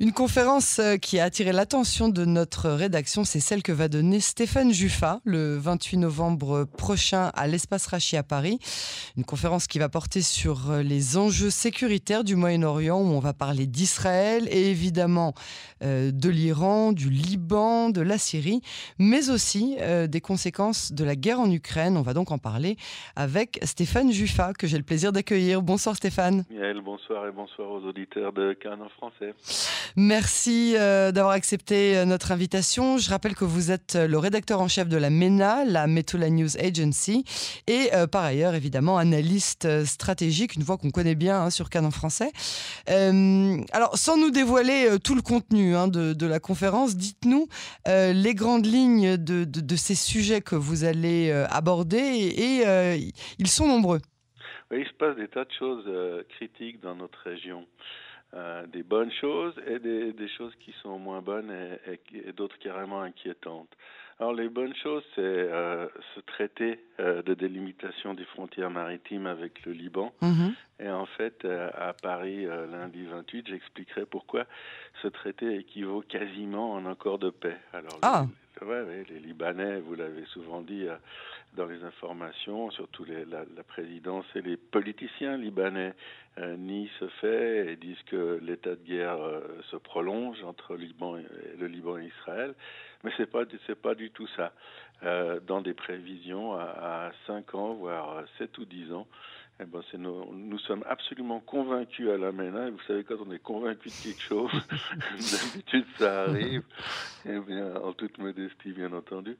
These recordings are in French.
Une conférence euh, qui a attiré l'attention de notre rédaction, c'est celle que va donner Stéphane Juffa le 28 novembre prochain à l'Espace Rachi à Paris. Une conférence qui va porter sur euh, les enjeux sécuritaires du Moyen-Orient, où on va parler d'Israël et évidemment euh, de l'Iran, du Liban, de la Syrie, mais aussi des conséquences de la guerre en Ukraine. On va donc en parler avec Stéphane Juffa, que j'ai le plaisir d'accueillir. Bonsoir Stéphane. bonsoir et bonsoir aux auditeurs de Cannes en français. Merci euh, d'avoir accepté euh, notre invitation. Je rappelle que vous êtes euh, le rédacteur en chef de la MENA, la Metula News Agency, et par ailleurs, évidemment, analyste stratégique, une voix qu'on connaît bien hein, sur Cannes en français. alors, sans nous dévoiler tout le contenu hein, de, la conférence, dites-nous les grandes lignes de, ces sujets que vous allez aborder, et, ils sont nombreux. il se passe des tas de choses critiques dans notre région. Euh, des bonnes choses et des, des, choses qui sont moins bonnes et, et, d'autres carrément inquiétantes. Alors les bonnes choses, c'est euh, ce traité euh, de délimitation des frontières maritimes avec le Liban. Mm-hmm. Et en fait, euh, à Paris, lundi 28, j'expliquerai pourquoi ce traité équivaut quasiment en accord de paix. Alors, ah. les, les Libanais, vous l'avez souvent dit dans les informations, surtout les, la, la, présidence et les politiciens libanais euh, nient ce fait et disent que l'état de guerre euh, se prolonge entre Liban et, le Liban et Israël, mais c'est pas c'est pas du tout ça. Euh, dans des prévisions à, à 5 ans, voire 7 ou 10 ans, eh ben, c'est nous, nous sommes absolument convaincus à la MENA. Et vous savez, quand on est convaincu de quelque chose, d'habitude ça arrive, eh bien, en toute modestie, bien entendu.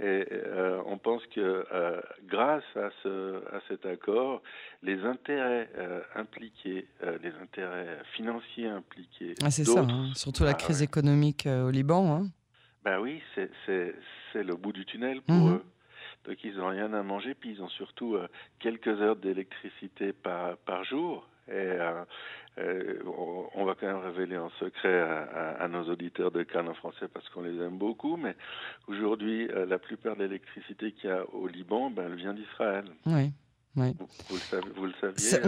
Et euh, on pense que euh, grâce à, ce, à cet accord, les intérêts euh, impliqués, les intérêts financiers impliqués. Ah, c'est ça, hein, surtout la crise économique au Liban. Hein. Ben oui, c'est le bout du tunnel pour mhm. eux. Donc ils n'ont rien à manger, puis ils ont surtout euh, quelques heures d'électricité par, par jour. Et euh, euh, on, va quand même révéler en secret à, nos auditeurs de Cannes en français parce qu'on les aime beaucoup, mais aujourd'hui, la plupart de l'électricité qu'il y a au Liban, ben, elle vient d'Israël. Oui. Oui. Vous, le saviez,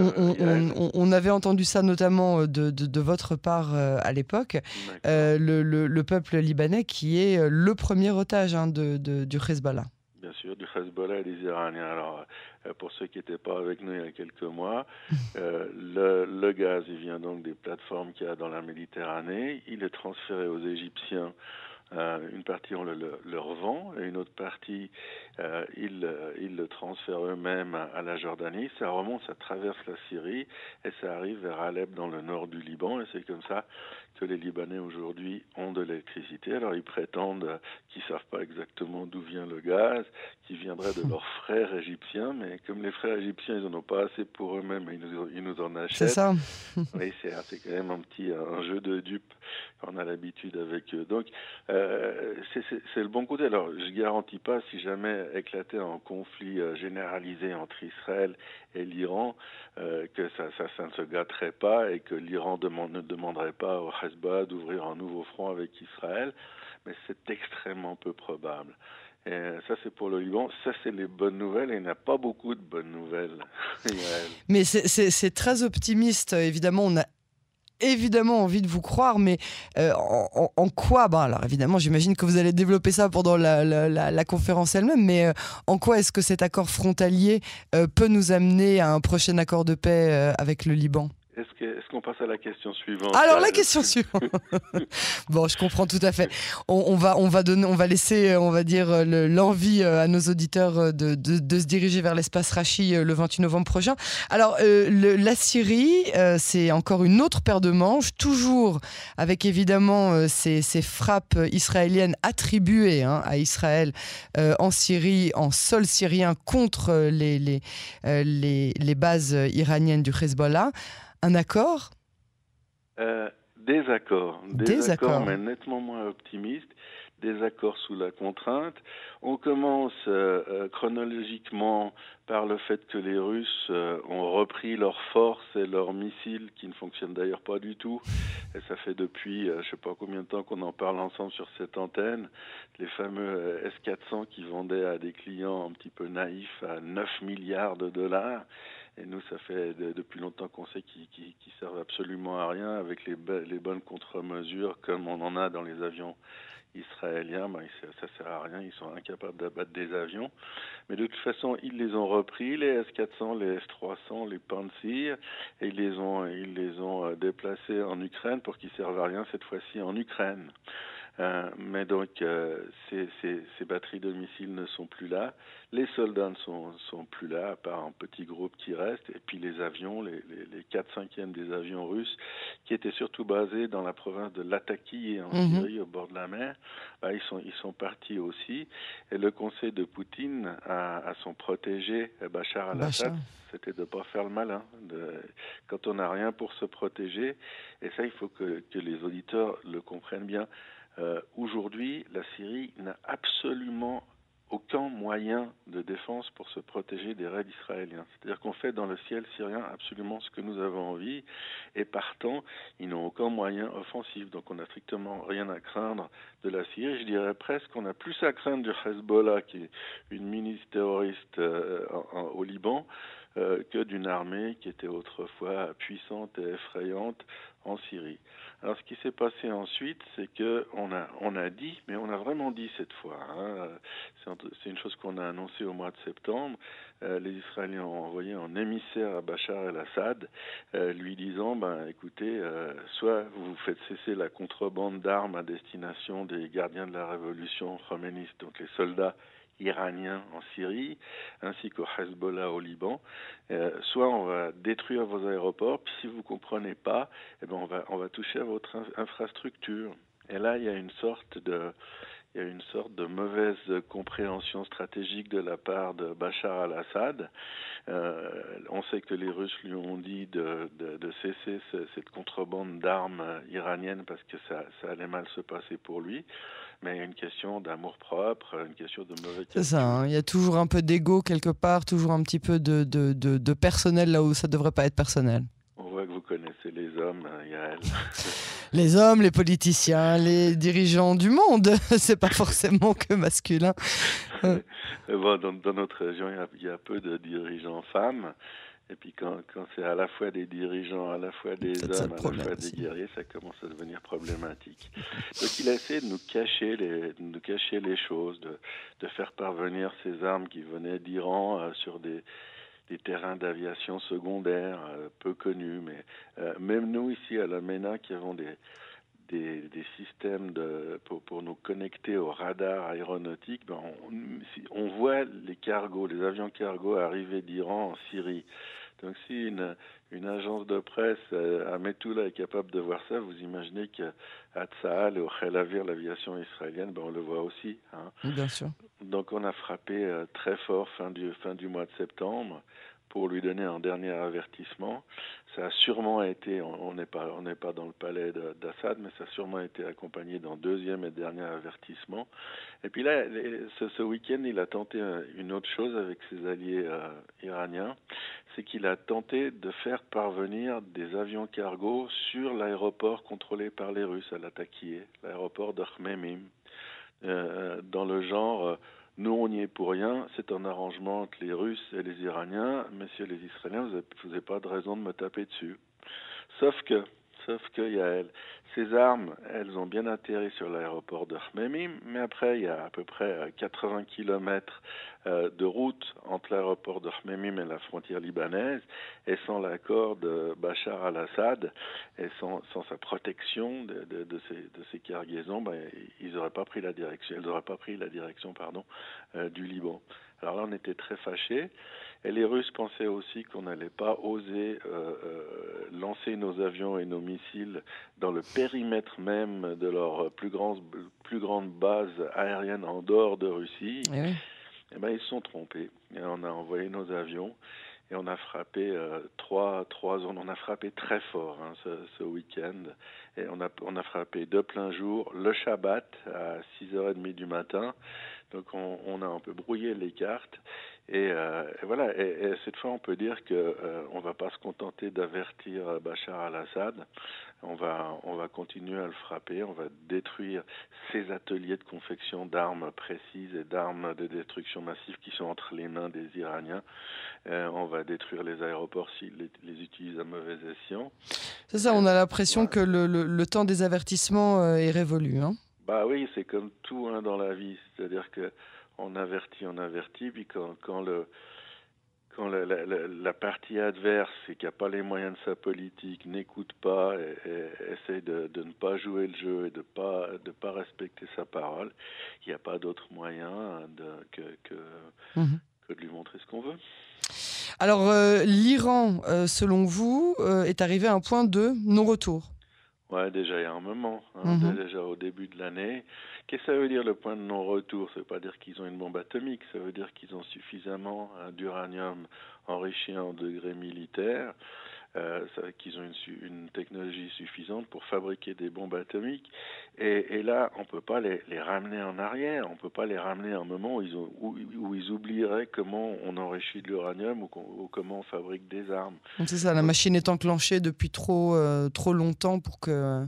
on, avait entendu ça notamment de, de, votre part à l'époque. le, le, peuple libanais qui est le premier otage hein, de, du Hezbollah bien sûr, du Hezbollah et des Iraniens. Alors, euh, pour ceux qui n'étaient pas avec nous il y a quelques mois, euh, le, le, gaz, il vient donc des plateformes qu'il y a dans la Méditerranée. Il est transféré aux Égyptiens euh, une partie, on le, le, revend, et une autre partie, euh, ils, ils, le transfèrent eux-mêmes à, la Jordanie. Ça remonte, ça traverse la Syrie, et ça arrive vers Alep, dans le nord du Liban, et c'est comme ça que les Libanais aujourd'hui ont de l'électricité. Alors ils prétendent qu'ils savent pas exactement d'où vient le gaz, qui viendrait de leurs frères égyptiens, mais comme les frères égyptiens, ils en ont pas assez pour eux-mêmes, ils nous, ils nous en achètent. C'est ça. oui, c'est quand même un petit un jeu de dupes qu'on a l'habitude avec eux. Donc, euh, c'est le bon côté. Alors, je garantis pas si jamais éclatait un conflit euh, généralisé entre Israël et l'Iran euh, que ça, ne se gâterait pas et que l'Iran ne demanderait pas au Hezbollah d'ouvrir un nouveau front avec Israël, mais c'est extrêmement peu probable. Et ça, c'est pour le Liban. Ça, c'est les bonnes nouvelles. Et il n'y a pas beaucoup de bonnes nouvelles. Mais c'est très optimiste. Évidemment, on a évidemment envie de vous croire, mais euh, en, quoi bah, Alors évidemment, j'imagine que vous allez développer ça pendant la, conférence elle-même, mais euh, en quoi est-ce que cet accord frontalier euh, peut nous amener à un prochain accord de paix avec le Liban? Est-ce qu'on passe à la question suivante? Alors la question suivante. bon, je comprends tout à fait. On, va, on va donner, on va laisser, on va dire l'envie à nos auditeurs de, de, se diriger vers l'espace Rachi le 28 novembre prochain. Alors le, la Syrie, c'est encore une autre paire de manches, toujours avec évidemment ces, ces, frappes israéliennes attribuées hein, à Israël en Syrie, en sol syrien contre les, les, les, les bases iraniennes du Hezbollah. Un accord? Euh, Des accords. Des, accords, mais nettement moins optimistes. Des accords sous la contrainte. On commence euh, euh, chronologiquement par le fait que les Russes ont repris leurs forces et leurs missiles, qui ne fonctionnent d'ailleurs pas du tout. Et ça fait depuis, je ne sais pas combien de temps qu'on en parle ensemble sur cette antenne, les fameux S-400 qui vendaient à des clients un petit peu naïfs à 9 milliards de dollars Et nous, ça fait depuis longtemps qu'on sait qu'ils servent absolument à rien avec les, les bonnes contre-mesures comme on en a dans les avions israéliens, ben, ça sert à rien, ils sont incapables d'abattre des avions. Mais de toute façon, ils les ont repris, les S-400, les S-300, les Pantsir, et ils les ont, ils les ont euh, déplacés en Ukraine pour qu'ils servent à rien cette fois-ci en Ukraine. Euh, mais donc, euh, ces, ces, ces, batteries de missiles ne sont plus là. Les soldats ne sont, sont, plus là, à part un petit groupe qui reste. Et puis les avions, les, les, les 4 5 des avions russes, qui étaient surtout basés dans la province de Latakia en mhm. Syrie, au bord de la mer, bah, ils, sont, ils sont partis aussi. Et le conseil de Poutine à, à son protégé, Bachar al-Assad, c'était de ne pas faire le malin. De, quand on n'a rien pour se protéger, et ça, il faut que, que les auditeurs le comprennent bien. Euh, Aujourd'hui, la Syrie n'a absolument aucun moyen de défense pour se protéger des raids israéliens. C'est-à-dire qu'on fait dans le ciel syrien absolument ce que nous avons envie, et partant, ils n'ont aucun moyen offensif. Donc on n'a strictement rien à craindre de la Syrie. Je dirais presque qu'on a plus à craindre du Hezbollah, qui est une milice terroriste euh, au Liban, euh, que d'une armée qui était autrefois puissante et effrayante en Syrie. Alors ce qui s'est passé ensuite, c'est que on a on a dit, mais on a vraiment dit cette fois. Hein, c'est une chose qu'on a annoncée au mois de septembre. Euh, les Israéliens ont envoyé un émissaire à Bachar el-Assad, euh, lui disant, ben écoutez, euh, soit vous faites cesser la contrebande d'armes à destination des gardiens de la révolution khoméniste, donc les soldats iraniens en Syrie, ainsi qu'au Hezbollah au Liban. Euh, soit on va détruire vos aéroports, puis si vous ne comprenez pas, eh ben on, va, on va toucher à votre infrastructure. Et là, il y a une sorte de, il y a une sorte de mauvaise compréhension stratégique de la part de Bachar al-Assad. Euh, on sait que les Russes lui ont dit de, cesser ce, cette contrebande d'armes iraniennes parce que ça, ça allait mal se passer pour lui mais il y a une question d'amour propre, une question de mauvais C'est ça, hein. il y a toujours un peu d'ego quelque part, toujours un petit peu de, de, de, de personnel là où ça ne devrait pas être personnel. On voit que vous connaissez les hommes, hein, Yael. les hommes, les politiciens, les dirigeants du monde, c'est pas forcément que masculin. bon, dans, dans, notre région, il y, a, il y, a, peu de dirigeants femmes. Et puis quand, quand c'est à la fois des dirigeants, à la fois des hommes, à la fois des guerriers, ça commence à devenir problématique. Donc il a essayé de nous cacher les, de nous cacher les choses, de, de faire parvenir ces armes qui venaient d'Iran euh, sur des, des terrains d'aviation secondaires euh, peu connus. Mais euh, même nous ici à la MENA qui avons des, des, des, systèmes de, pour, pour, nous connecter au radar aéronautique, ben on, on, voit les cargos, les avions cargos arriver d'Iran en Syrie. Donc si une, une agence de presse euh, à Metula est capable de voir ça, vous imaginez qu'à Tsahal et au Khelavir, l'aviation israélienne, ben on le voit aussi. Hein. Bien sûr. Donc on a frappé euh, très fort fin du, fin du mois de septembre pour lui donner un dernier avertissement. Ça a sûrement été, on n'est pas, on n'est pas dans le palais d'Assad, mais ça a sûrement été accompagné d'un deuxième et dernier avertissement. Et puis là, ce, week-end, il a tenté une autre chose avec ses alliés euh, iraniens, c'est qu'il a tenté de faire parvenir des avions cargo sur l'aéroport contrôlé par les Russes à Latakia, l'aéroport de Khmemim, euh, dans le genre euh, nous, on n'y est pour rien. C'est un arrangement entre les Russes et les Iraniens. Messieurs les Israéliens, vous n'avez pas de raison de me taper dessus. Sauf que, sauf que, Yael, ces armes, elles ont bien atterri sur l'aéroport de Khmemim, mais après, il y a à peu près 80 km euh, de route entre l'aéroport de Khmemim et la frontière libanaise, et sans l'accord de Bachar al-Assad, et sans, sa protection de, de, ces, de cargaisons, ben, ils n'auraient pas pris la direction, elles n'auraient pas pris la direction, pardon, euh, du Liban. Alors là, on était très fâchés. Et les Russes pensaient aussi qu'on n'allait pas oser euh, euh, lancer nos avions et nos missiles dans le périmètre même de leur plus grande, plus grande base aérienne en dehors de Russie. Et, oui. et ben, ils se sont trompés. Et on a envoyé nos avions et on a frappé euh, trois, trois zones. On a frappé très fort hein, ce, ce week-end. Et on a, on a frappé de plein jour le Shabbat à 6h30 du matin. Donc on, on, a un peu brouillé les cartes Et, voilà. Et, cette fois, on peut dire que on va pas se contenter d'avertir Bachar al-Assad. On va, on va continuer à le frapper. On va détruire ces ateliers de confection d'armes précises et d'armes de destruction massive qui sont entre les mains des Iraniens. on va détruire les aéroports s'ils les, utilisent à mauvais escient. C'est ça. On a l'impression que le, le, temps des avertissements est révolu. Hein bah oui, c'est comme tout hein, dans la vie, c'est-à-dire que on avertit, on avertit, puis quand, quand le quand la, la, la, partie adverse et qui n'a pas les moyens de sa politique n'écoute pas et, essaie de, de, ne pas jouer le jeu et de pas de pas respecter sa parole, il n'y a pas d'autre moyen de, que, que, mhm. que, de lui montrer ce qu'on veut. Alors euh, l'Iran, euh, selon vous, euh, est arrivé à un point de non-retour. Ouais, déjà il y a un moment, hein, mhm. déjà au début de l'année. Qu'est-ce que ça veut dire le point de non-retour? Ça veut pas dire qu'ils ont une bombe atomique, ça veut dire qu'ils ont suffisamment d'uranium enrichi en degré militaire euh, qu'ils ont une, une, technologie suffisante pour fabriquer des bombes atomiques. Et, et là, on ne peut pas les, les, ramener en arrière, on ne peut pas les ramener à un moment où ils, ont, où, où ils oublieraient comment on enrichit de l'uranium ou, ou, comment on fabrique des armes. C'est ça, la machine est enclenchée depuis trop, euh, trop longtemps pour que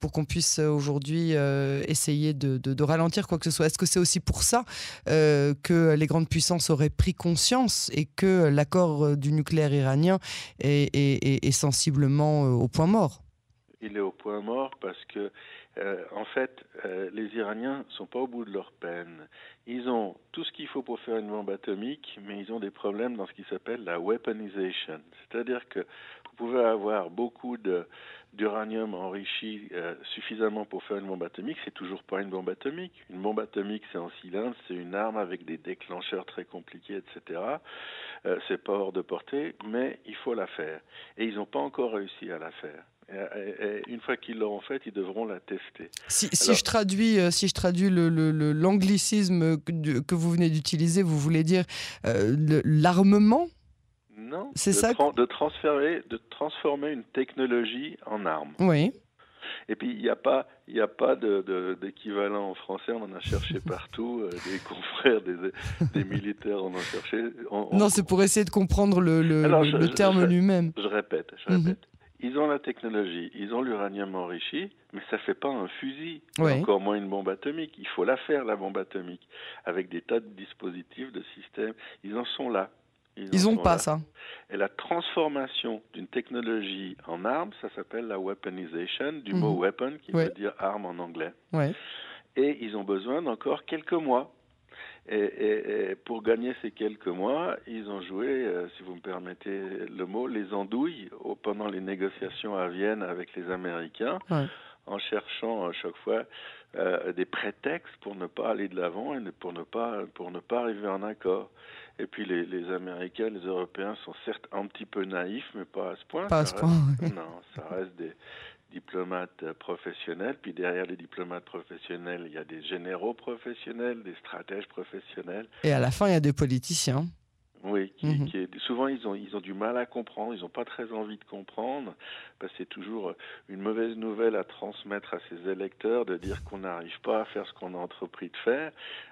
pour qu'on puisse euh, aujourd'hui euh, essayer de, ralentir quoi que ce soit. Est-ce que c'est aussi pour ça euh, que les grandes puissances auraient pris conscience et que l'accord du nucléaire iranien est, sensiblement au point mort? Il est au point mort parce que, en fait, les Iraniens sont pas au bout de leur peine. Ils ont tout ce qu'il faut pour faire une bombe atomique, mais ils ont des problèmes dans ce qui s'appelle la weaponization. C'est-à-dire que vous pouvez avoir beaucoup d'uranium enrichi euh, suffisamment pour faire une bombe atomique, c'est toujours pas une bombe atomique. Une bombe atomique, c'est un cylindre, c'est une arme avec des déclencheurs très compliqués, etc. Euh, c'est pas hors de portée, mais il faut la faire. Et ils n'ont pas encore réussi à la faire. Et, une fois qu'ils l'auront faite, ils devront la tester. Si, si je traduis, euh, si je traduis l'anglicisme le, que, vous venez d'utiliser, vous voulez dire euh, l'armement non, c'est ça. de transférer, de transformer une technologie en arme. Oui. Et puis il n'y a pas, il a pas d'équivalent en français. On en a cherché partout. Euh, des confrères, des, des, militaires, on en a cherché. non, c'est pour essayer de comprendre le, le, terme lui-même. Je répète, je mhm. répète. Ils ont la technologie, ils ont l'uranium enrichi, mais ça fait pas un fusil, encore moins une bombe atomique. Il faut la faire la bombe atomique avec des tas de dispositifs, de systèmes. Ils en sont là. Ils n'ont pas ça. Et la transformation d'une technologie en arme, ça s'appelle la weaponization, du mot mhm. weapon qui veut dire arme en anglais. Et ils ont besoin d'encore quelques mois. Et, pour gagner ces quelques mois, ils ont joué, euh, si vous me permettez le mot, les andouilles pendant les négociations à Vienne avec les Américains, en cherchant à chaque fois euh, des prétextes pour ne pas aller de l'avant et pour ne pas pour ne pas arriver en accord. Et puis les, les, Américains, les Européens sont certes un petit peu naïfs, mais pas à ce point. Pas à ce point. Non, ça reste des diplomates professionnels. Puis derrière les diplomates professionnels, il y a des généraux professionnels, des stratèges professionnels. Et à la fin, il y a des politiciens. Oui, qui, mhm. qui est, souvent ils ont ils ont du mal à comprendre, ils n'ont pas très envie de comprendre, parce que c'est toujours une mauvaise nouvelle à transmettre à ses électeurs de dire qu'on n'arrive pas à faire ce qu'on a entrepris de faire.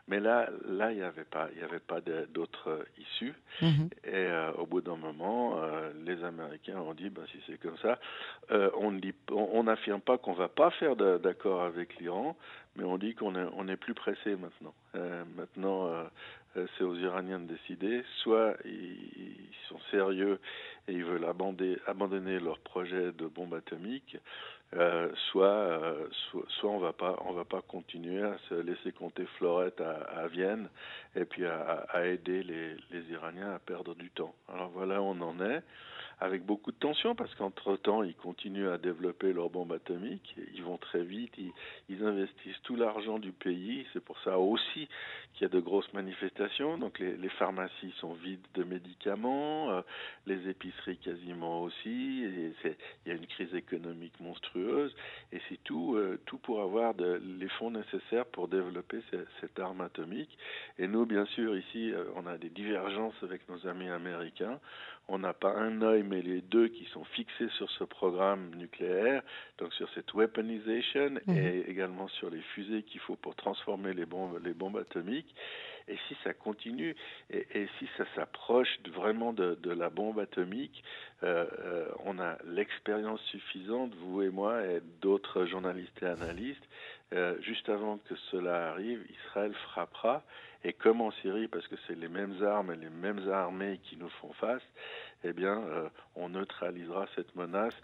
Mais là, là, il n'y avait pas, il y avait pas d'autre issue. Mhm. Et euh, au bout d'un moment, euh, les Américains ont dit, bah, si c'est comme ça, euh, on dit, on n'affirme pas qu'on va pas faire d'accord avec l'Iran, mais on dit qu'on est, on est plus pressé maintenant. maintenant euh, c'est aux Iraniens de décider. Soit ils, sont sérieux et ils veulent abandonner, leur projet de bombe atomique, euh, soit, euh, soit, on va pas on va pas continuer à se laisser compter florette à, Vienne et puis à, aider les, les, Iraniens à perdre du temps. Alors voilà où on en est avec beaucoup de tension parce qu'entre-temps, ils continuent à développer leurs bombes atomiques, ils vont très vite, ils, investissent tout l'argent du pays, c'est pour ça aussi qu'il y a de grosses manifestations, donc les, pharmacies sont vides de médicaments, euh, les épiceries quasiment aussi, il y a une crise économique monstrueuse, et c'est tout, euh, pour avoir les fonds nécessaires pour développer cette arme atomique. Et nous, bien sûr, ici, euh, on a des divergences avec nos amis américains, on n'a pas un œil mais les deux qui sont fixés sur ce programme nucléaire, donc sur cette weaponization mhm. et également sur les fusées qu'il faut pour transformer les bombes, les bombes atomiques. Et si ça continue, et, si ça s'approche vraiment de, la bombe atomique, euh, euh, on a l'expérience suffisante, vous et moi et d'autres journalistes et analystes, euh, juste avant que cela arrive, Israël frappera. Et comme en Syrie, parce que c'est les mêmes armes et les mêmes armées qui nous font face, eh bien, on neutralisera cette menace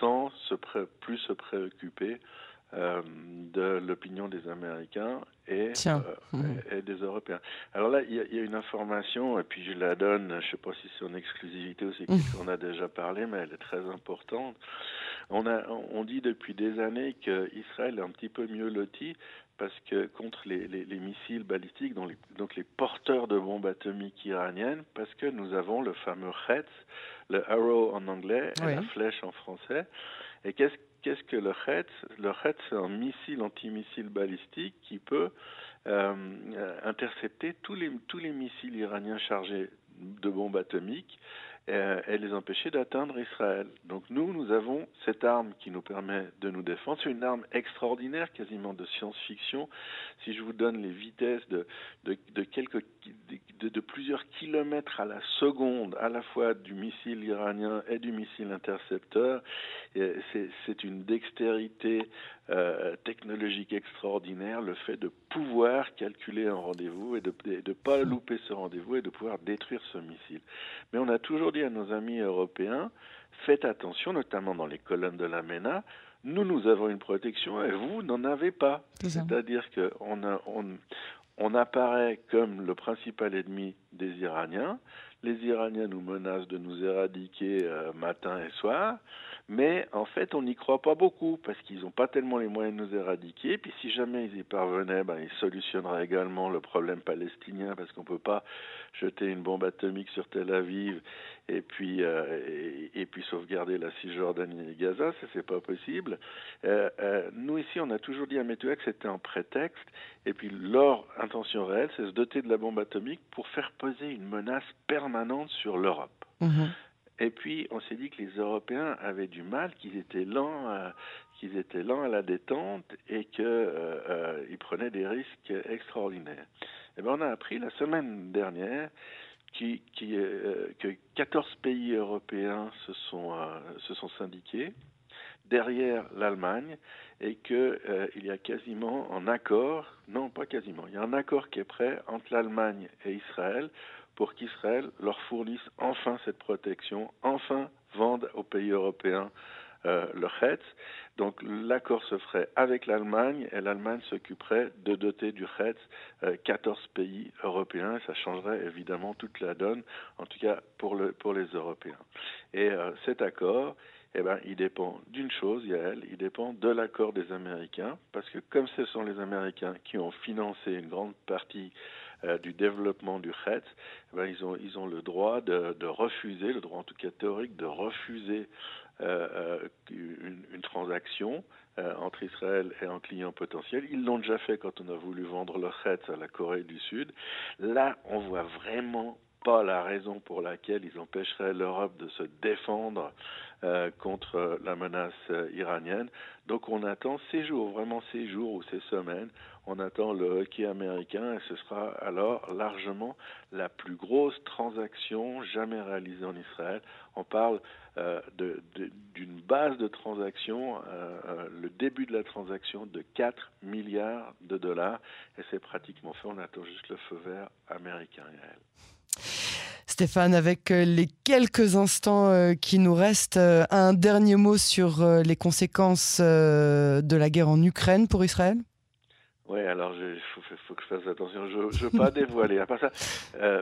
sans se plus se préoccuper euh, de l'opinion des Américains et, euh, mmh. et, des Européens. Alors là, il y, y, a une information, et puis je la donne, je ne sais pas si c'est en exclusivité ou si mmh. on a déjà parlé, mais elle est très importante. On, a, on dit depuis des années qu'Israël est un petit peu mieux loti parce que contre les, les, les missiles balistiques, donc les, donc les, porteurs de bombes atomiques iraniennes, parce que nous avons le fameux Hetz, le arrow en anglais et la flèche en français. Et qu'est-ce qu'est-ce que le HET Le HET, c'est un missile antimissile balistique qui peut euh, intercepter tous les, tous les missiles iraniens chargés de bombes atomiques euh, et les empêcher d'atteindre Israël. Donc nous, nous avons cette arme qui nous permet de nous défendre. C'est une arme extraordinaire, quasiment de science-fiction. Si je vous donne les vitesses de, de, plusieurs kilomètres à la seconde, à la fois du missile iranien et du missile intercepteur, c'est une dextérité euh, technologique extraordinaire, le fait de pouvoir calculer un rendez-vous et de ne pas louper ce rendez-vous et de pouvoir détruire ce missile. Mais on a toujours dit à nos amis européens, faites attention, notamment dans les colonnes de la MENA, nous, nous avons une protection et vous n'en avez pas. C'est-à-dire qu'on on, on apparaît comme le principal ennemi des Iraniens. Les Iraniens nous menacent de nous éradiquer euh, matin et soir. Mais en fait, on n'y croit pas beaucoup parce qu'ils n'ont pas tellement les moyens de nous éradiquer. Puis si jamais ils y parvenaient, ben, ils solutionneraient également le problème palestinien parce qu'on ne peut pas jeter une bombe atomique sur Tel Aviv et puis, euh, et, puis sauvegarder la Cisjordanie et Gaza. Ça, c'est pas possible. Euh, euh, nous, ici, on a toujours dit à Météo que c'était un prétexte. Et puis leur intention réelle, c'est se doter de la bombe atomique pour faire peser une menace permanente sur l'Europe. Mm-hmm. Et puis, on s'est dit que les Européens avaient du mal, qu'ils étaient lents, à, qu'ils étaient lents à la détente et qu'ils euh, euh, prenaient des risques extraordinaires. Et eh bien, on a appris la semaine dernière euh, que 14 pays européens se sont, se sont syndiqués derrière l'Allemagne et qu'il y a quasiment un accord, non pas quasiment, il y a un accord qui est prêt entre l'Allemagne et Israël pour qu'Israël leur fournisse enfin cette protection, enfin vende aux pays européens euh, le HETZ. Donc l'accord se ferait avec l'Allemagne et l'Allemagne s'occuperait de doter du HETZ euh, 14 pays européens. Ça changerait évidemment toute la donne, en tout cas pour les Européens. Et euh, cet accord, eh ben, il dépend d'une chose, Yael, il dépend de l'accord des Américains, parce que comme ce sont les Américains qui ont financé une grande partie euh, du développement du HET, eh ben, ils, ont, le droit de, refuser, le droit en tout cas théorique, de refuser euh, euh une, transaction entre Israël et un client potentiel. Ils l'ont déjà fait quand on a voulu vendre le HET à la Corée du Sud. Là, on voit vraiment pas la raison pour laquelle ils empêcheraient l'Europe de se défendre euh, contre la menace euh, iranienne. Donc on attend ces jours, vraiment ces jours ou ces semaines, on attend le hockey américain et ce sera alors largement la plus grosse transaction jamais réalisée en Israël. On parle euh, d'une base de transaction, euh, euh, le début de la transaction de 4 milliards de dollars et c'est pratiquement fait. On attend juste le feu vert américain. Stéphane, avec euh, les quelques instants euh, qui nous restent, euh, un dernier mot sur les conséquences de la guerre en Ukraine pour Israël? Oui, alors il faut, que je fasse attention. Je ne veux pas dévoiler. À part ça,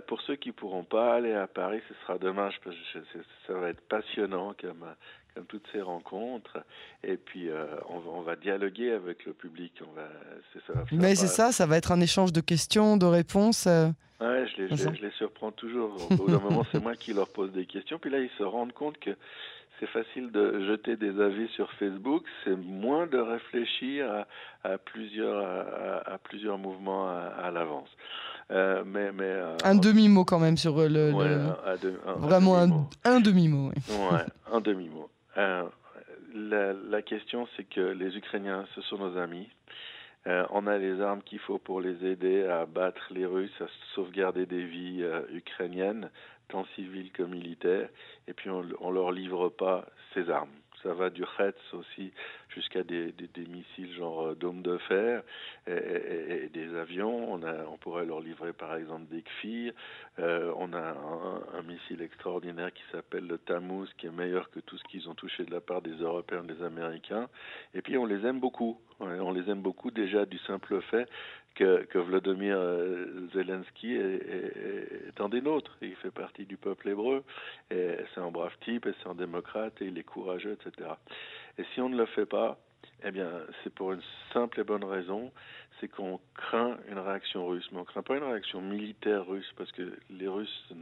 pour ceux qui ne pourront pas aller à Paris, ce sera dommage parce que ça va être passionnant comme, comme toutes ces rencontres. Et puis, on, va, on, va, dialoguer avec le public. On va, ça, Mais c'est ça, ça va être un échange de questions, de réponses. Ouais, je les, je, les, surprends toujours. Au bout d'un moment, c'est moi qui leur pose des questions. Puis là, ils se rendent compte que c'est facile de jeter des avis sur Facebook, c'est moins de réfléchir à, plusieurs, à, plusieurs mouvements à, l'avance. Euh, mais, mais euh, un demi-mot quand même sur le. vraiment un, demi-mot. Ouais, un demi-mot. Euh, la, la, question, c'est que les Ukrainiens, ce sont nos amis. on a les armes qu'il faut pour les aider à battre les Russes, à sauvegarder des vies ukrainiennes tant civils que militaires, et puis on ne leur livre pas ces armes. Ça va du Hetz aussi jusqu'à des, missiles genre euh, dôme de fer et, des avions. On, pourrait leur livrer par exemple des Kfir. Euh, on a un, missile extraordinaire qui s'appelle le Tammuz, qui est meilleur que tout ce qu'ils ont touché de la part des Européens et des Américains. Et puis on les aime beaucoup. On les aime beaucoup déjà du simple fait que, que Vladimir euh, Zelensky est, un des nôtres. Il fait partie du peuple hébreu. C'est un brave type c'est un démocrate et il est courageux, etc. Et si on ne le fait pas, eh bien, c'est pour une simple et bonne raison, c'est qu'on craint une réaction russe. Mais on ne craint pas une réaction militaire russe, parce que les Russes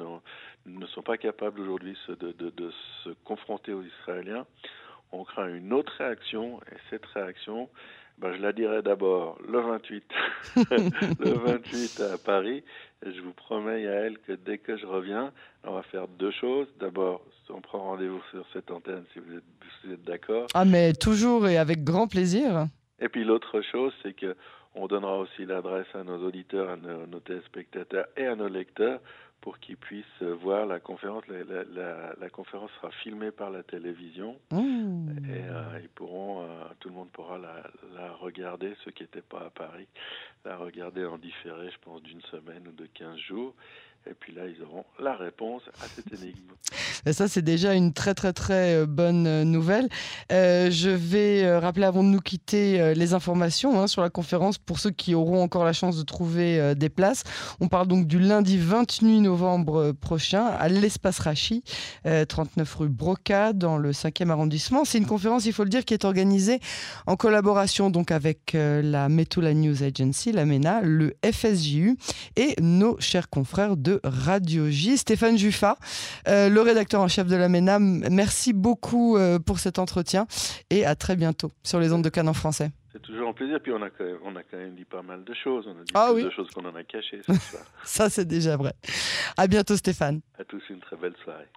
ne sont pas capables aujourd'hui de, se confronter aux Israéliens. On craint une autre réaction, et cette réaction, ben, je la dirai d'abord le 28, le 28 à Paris. Et je vous promets, Yael, que dès que je reviens, on va faire deux choses. D'abord, on prend rendez-vous sur cette antenne si vous êtes, vous êtes d'accord. Ah, mais toujours et avec grand plaisir. Et puis l'autre chose, c'est que on donnera aussi l'adresse à nos auditeurs, à nos, téléspectateurs et à nos lecteurs pour qu'ils puissent voir la conférence. La, conférence sera filmée par la télévision mmh. et euh, ils pourront, euh, tout le monde pourra la, la regarder, ceux qui n'étaient pas à Paris, la regarder en différé, je pense, d'une semaine ou de 15 jours. Et puis là, ils auront la réponse à cette énigme. Ça, c'est déjà une très très très euh, bonne euh, nouvelle. Euh, je vais rappeler avant de nous quitter les informations hein, sur la conférence pour ceux qui auront encore la chance de trouver des places. On parle donc du lundi 28 novembre prochain à l'espace Rachi, 39 rue Broca, dans le 5e arrondissement. C'est une conférence, il faut le dire, qui est organisée en collaboration donc avec la Metula News Agency, la MENA, le FSJU et nos chers confrères de Radio J. Stéphane Juffa, le rédacteur en chef de la MENA. Merci beaucoup euh, pour cet entretien et à très bientôt sur les ondes de Cannes en français. C'est toujours un plaisir. Puis on a, quand même, on a quand même dit pas mal de choses. On a dit ah, oui. de choses qu'on en a cachées ce soir. Ça, c'est déjà vrai. À bientôt, Stéphane. À tous, une très belle soirée.